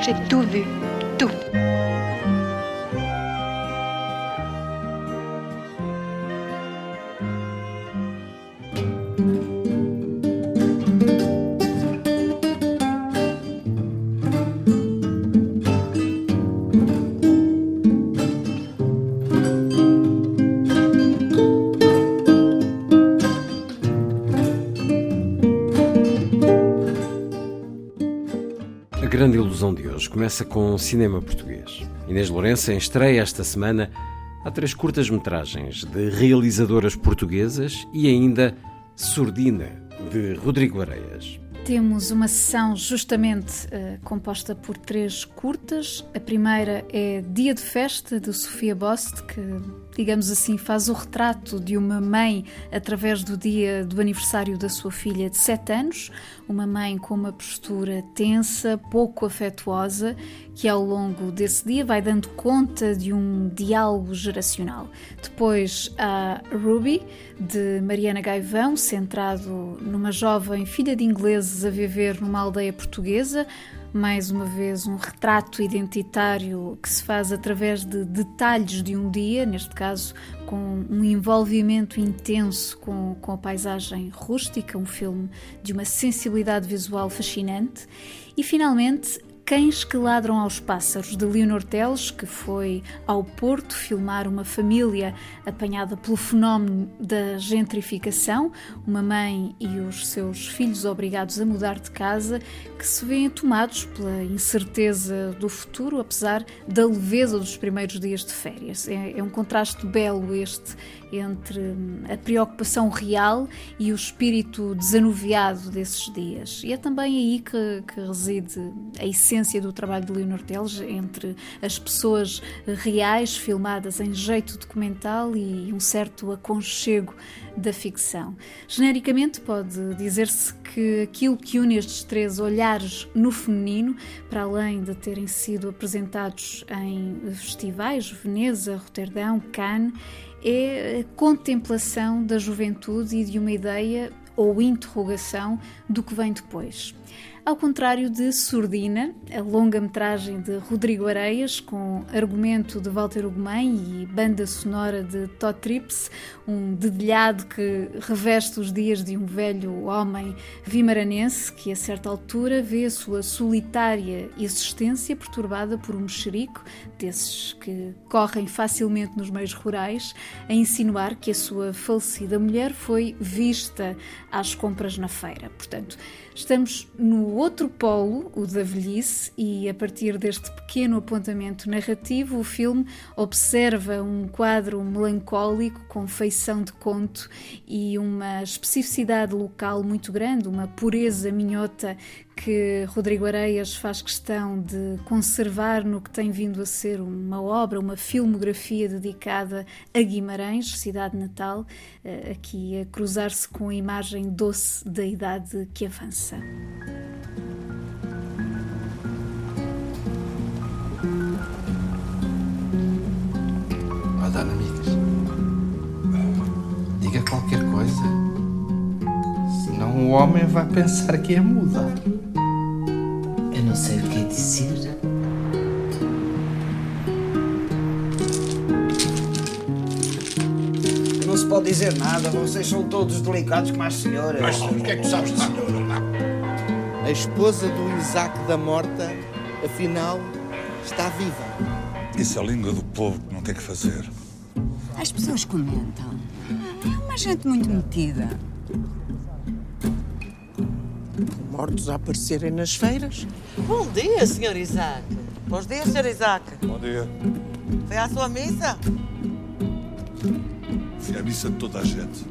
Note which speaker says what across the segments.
Speaker 1: J'ai tout vu, tout.
Speaker 2: Grande ilusão de hoje começa com cinema português. Inês Lourenço estreia esta semana há três curtas-metragens de realizadoras portuguesas e ainda Surdina, de Rodrigo Areias.
Speaker 3: Temos uma sessão justamente eh, composta por três curtas. A primeira é Dia de Festa, de Sofia Bost, que, digamos assim, faz o retrato de uma mãe através do dia do aniversário da sua filha de 7 anos. Uma mãe com uma postura tensa, pouco afetuosa, que ao longo desse dia vai dando conta de um diálogo geracional. Depois há Ruby, de Mariana Gaivão, centrado numa jovem filha de ingleses a viver numa aldeia portuguesa. Mais uma vez, um retrato identitário que se faz através de detalhes de um dia, neste caso com um envolvimento intenso com, com a paisagem rústica, um filme de uma sensibilidade visual fascinante. E finalmente, Cães que Ladram aos Pássaros, de Leonor Teles, que foi ao Porto filmar uma família apanhada pelo fenómeno da gentrificação, uma mãe e os seus filhos obrigados a mudar de casa, que se veem tomados pela incerteza do futuro, apesar da leveza dos primeiros dias de férias. É, é um contraste belo este entre a preocupação real e o espírito desanuviado desses dias. E é também aí que, que reside a essência do trabalho de Leonor Teles, entre as pessoas reais filmadas em jeito documental e um certo aconchego da ficção. Genericamente, pode dizer-se que aquilo que une estes três olhares no feminino, para além de terem sido apresentados em festivais, Veneza, Roterdão, Cannes, é a contemplação da juventude e de uma ideia ou interrogação do que vem depois. Ao contrário de Surdina, a longa-metragem de Rodrigo Areias, com argumento de Walter Ugumem e banda sonora de Todd Trips, um dedilhado que reveste os dias de um velho homem vimaranense que, a certa altura, vê a sua solitária existência perturbada por um mexerico, desses que correm facilmente nos meios rurais, a insinuar que a sua falecida mulher foi vista às compras na feira. Portanto, estamos no outro polo, o da velhice, e a partir deste pequeno apontamento narrativo, o filme observa um quadro melancólico com feição de conto e uma especificidade local muito grande, uma pureza minhota que Rodrigo Areias faz questão de conservar no que tem vindo a ser uma obra, uma filmografia dedicada a Guimarães, cidade natal, eh, aqui a cruzar-se com a imagem doce da idade que avança.
Speaker 4: Dona Migas, diga qualquer coisa. Senão o homem vai pensar que é muda.
Speaker 5: Não sei o que é dizer.
Speaker 6: Não se pode dizer nada, vocês são todos delicados como as senhoras.
Speaker 4: Mas o que é que tu sabes de senhora? A esposa do Isaac da Morta, afinal, está viva.
Speaker 7: Isso é a língua do povo que não tem que fazer.
Speaker 5: As pessoas comentam. É uma gente muito metida
Speaker 6: mortos a aparecerem nas feiras.
Speaker 8: Bom dia, Sr. Isaac. Bom dia, Sr. Isaac.
Speaker 7: Bom dia.
Speaker 8: Foi à sua missa?
Speaker 7: Fui à missa de toda a gente.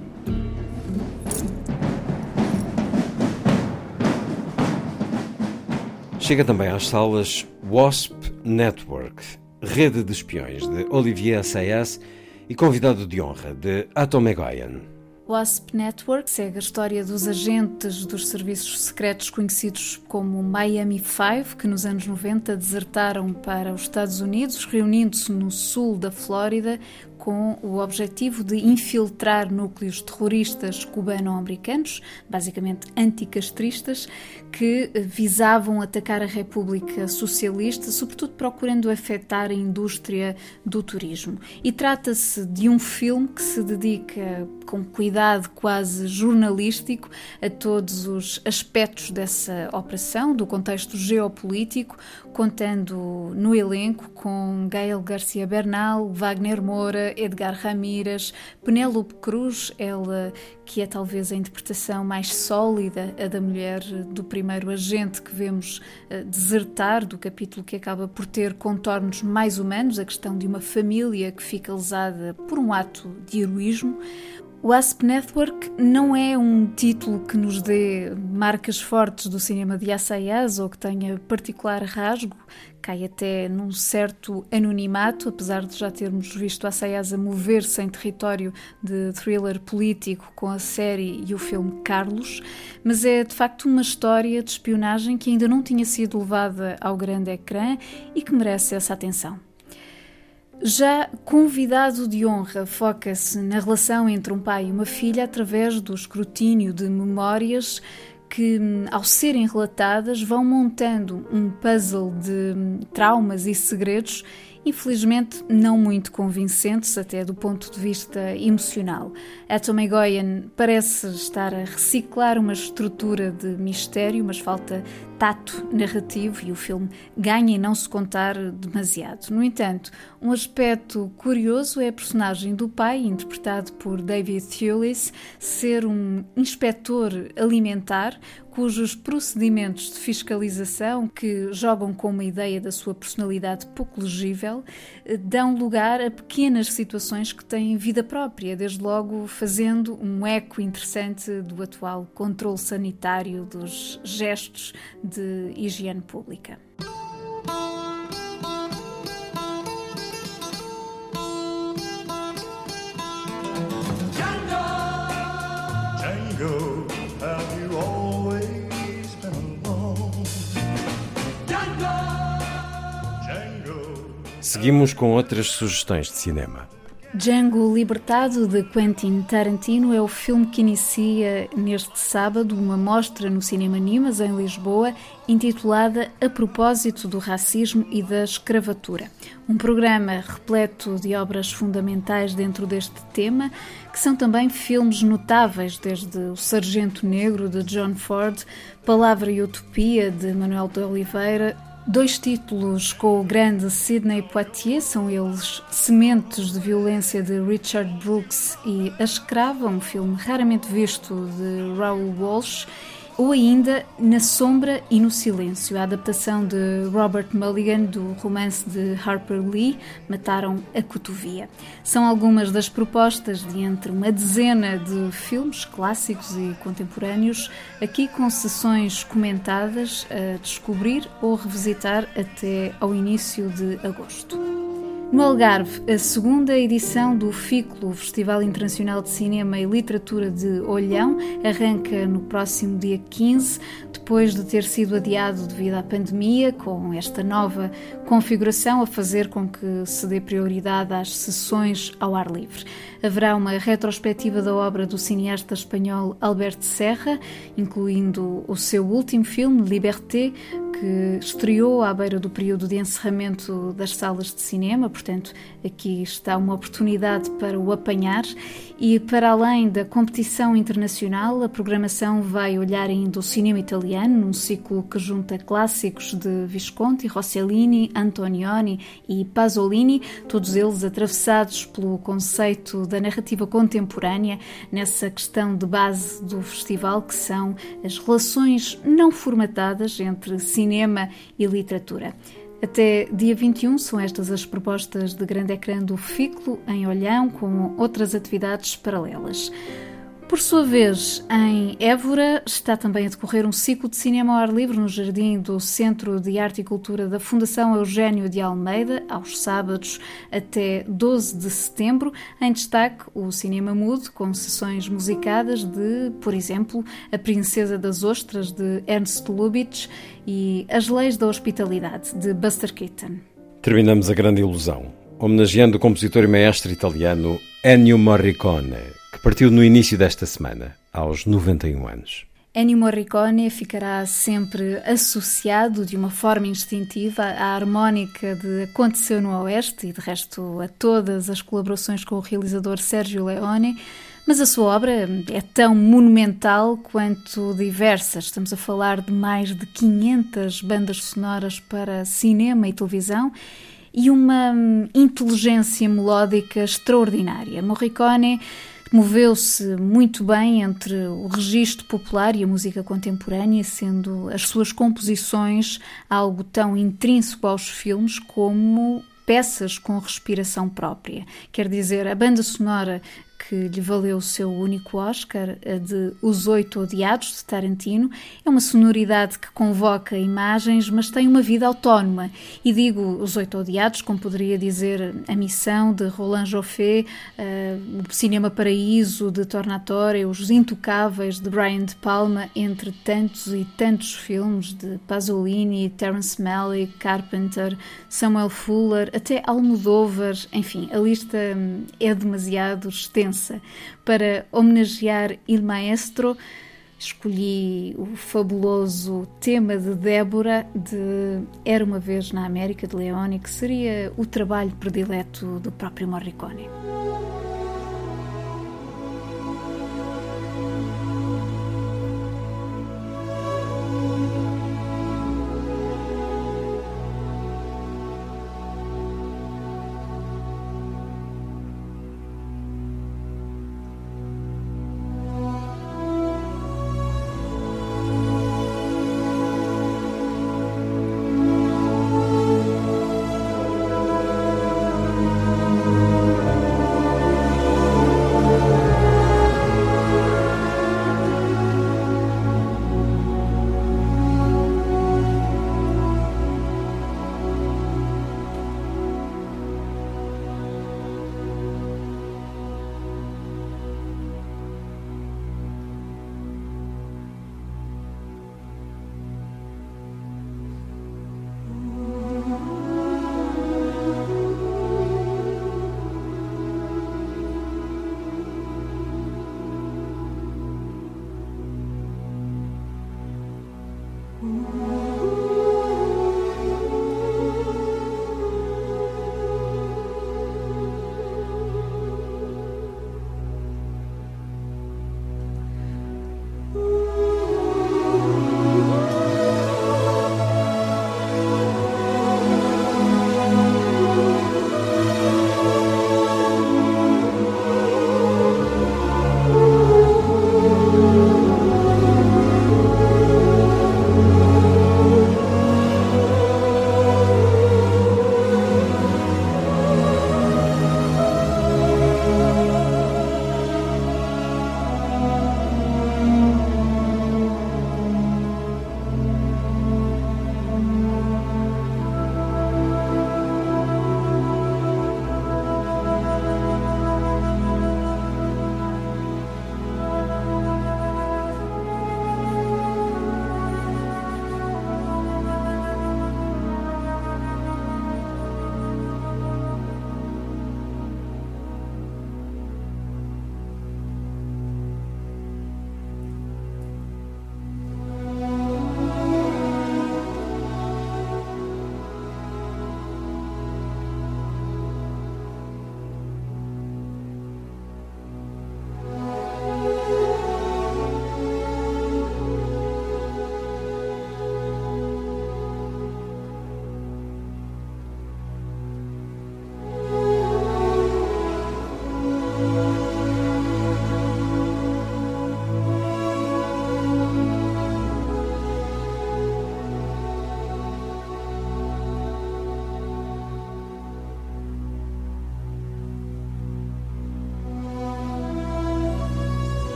Speaker 2: Chega também às salas Wasp Network, rede de espiões de Olivier Assayas e convidado de honra de Atom Egoyan.
Speaker 3: WASP Network segue a história dos agentes dos serviços secretos conhecidos como Miami Five, que nos anos 90 desertaram para os Estados Unidos, reunindo-se no sul da Flórida com o objetivo de infiltrar núcleos terroristas cubano-americanos, basicamente anticastristas, que visavam atacar a República Socialista, sobretudo procurando afetar a indústria do turismo. E trata-se de um filme que se dedica com cuidado quase jornalístico a todos os aspectos dessa operação, do contexto geopolítico, contando no elenco com Gael Garcia Bernal, Wagner Moura, Edgar Ramírez, Penélope Cruz, ela que é talvez a interpretação mais sólida, a da mulher do primeiro agente que vemos uh, desertar do capítulo que acaba por ter contornos mais humanos, a questão de uma família que fica lesada por um ato de heroísmo. O Asp Network não é um título que nos dê marcas fortes do cinema de Assayas ou que tenha particular rasgo, cai até num certo anonimato, apesar de já termos visto a mover-se em território de thriller político com a série e o filme Carlos, mas é de facto uma história de espionagem que ainda não tinha sido levada ao grande ecrã e que merece essa atenção. Já convidado de honra foca-se na relação entre um pai e uma filha através do escrutínio de memórias que, ao serem relatadas, vão montando um puzzle de traumas e segredos infelizmente não muito convincentes, até do ponto de vista emocional. Atom Egoyan parece estar a reciclar uma estrutura de mistério, mas falta tato narrativo e o filme ganha em não se contar demasiado. No entanto, um aspecto curioso é a personagem do pai, interpretado por David Thewlis, ser um inspetor alimentar cujos procedimentos de fiscalização, que jogam com uma ideia da sua personalidade pouco legível, eh, dão lugar a pequenas situações que têm vida própria, desde logo fazendo um eco interessante do atual controle sanitário dos gestos de higiene pública.
Speaker 2: Seguimos com outras sugestões de cinema.
Speaker 3: Django Libertado de Quentin Tarantino é o filme que inicia neste sábado uma mostra no Cinema Nimas em Lisboa intitulada A propósito do racismo e da escravatura. Um programa repleto de obras fundamentais dentro deste tema, que são também filmes notáveis, desde O Sargento Negro de John Ford, Palavra e Utopia de Manuel de Oliveira, Dois títulos com o grande Sidney Poitier, são eles Sementes de Violência de Richard Brooks e A Escrava, um filme raramente visto de Raoul Walsh, ou ainda Na Sombra e no Silêncio, a adaptação de Robert Mulligan do romance de Harper Lee, Mataram a Cotovia. São algumas das propostas de entre uma dezena de filmes clássicos e contemporâneos, aqui com sessões comentadas a descobrir ou revisitar até ao início de agosto. No Algarve, a segunda edição do FICLO, Festival Internacional de Cinema e Literatura de Olhão, arranca no próximo dia 15, depois de ter sido adiado devido à pandemia, com esta nova configuração a fazer com que se dê prioridade às sessões ao ar livre. Haverá uma retrospectiva da obra do cineasta espanhol Alberto Serra, incluindo o seu último filme, Liberté, que estreou à beira do período de encerramento das salas de cinema, portanto, aqui está uma oportunidade para o apanhar. E para além da competição internacional, a programação vai olhar ainda o cinema italiano, num ciclo que junta clássicos de Visconti, Rossellini, Antonioni e Pasolini, todos eles atravessados pelo conceito da narrativa contemporânea, nessa questão de base do festival, que são as relações não formatadas entre cinema cinema e literatura. Até dia 21 são estas as propostas de grande ecrã do FICLO em Olhão, com outras atividades paralelas. Por sua vez, em Évora está também a decorrer um ciclo de cinema ao ar livre no jardim do Centro de Arte e Cultura da Fundação Eugênio de Almeida, aos sábados até 12 de setembro. Em destaque, o cinema mudo, com sessões musicadas de, por exemplo, A Princesa das Ostras, de Ernst Lubitsch, e As Leis da Hospitalidade, de Buster Keaton.
Speaker 2: Terminamos a grande ilusão, homenageando o compositor e maestro italiano Ennio Morricone partiu no início desta semana, aos 91 anos.
Speaker 3: Ennio Morricone ficará sempre associado de uma forma instintiva à harmónica de Aconteceu no Oeste e, de resto, a todas as colaborações com o realizador Sergio Leone. Mas a sua obra é tão monumental quanto diversa. Estamos a falar de mais de 500 bandas sonoras para cinema e televisão e uma inteligência melódica extraordinária. Morricone Moveu-se muito bem entre o registro popular e a música contemporânea, sendo as suas composições algo tão intrínseco aos filmes como peças com respiração própria. Quer dizer, a banda sonora que lhe valeu o seu único Oscar, a de Os Oito Odiados, de Tarantino. É uma sonoridade que convoca imagens, mas tem uma vida autónoma. E digo Os Oito Odiados, como poderia dizer A Missão, de Roland Joffé, uh, O Cinema Paraíso, de Tornatore, Os Intocáveis, de Brian De Palma, entre tantos e tantos filmes de Pasolini, Terence Malick, Carpenter, Samuel Fuller, até Almodóvar, enfim, a lista hum, é demasiado extensa para homenagear Il Maestro. Escolhi o fabuloso tema de Débora de Era uma vez na América de Leone, que seria o trabalho predileto do próprio Morricone.
Speaker 9: Mm-hmm.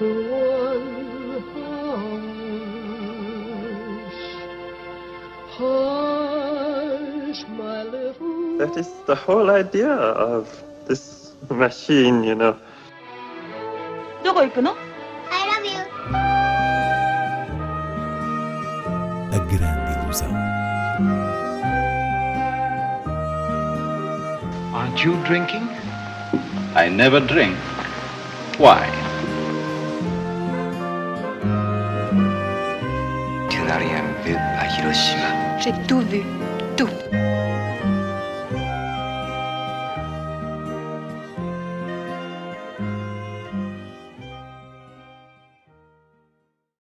Speaker 10: That is the whole idea of this machine, you know.
Speaker 11: どこ行くの
Speaker 12: I love you.
Speaker 13: A grande ilusão.
Speaker 14: Aren't you drinking? I never drink. Why?
Speaker 1: J'ai tout vu, tout.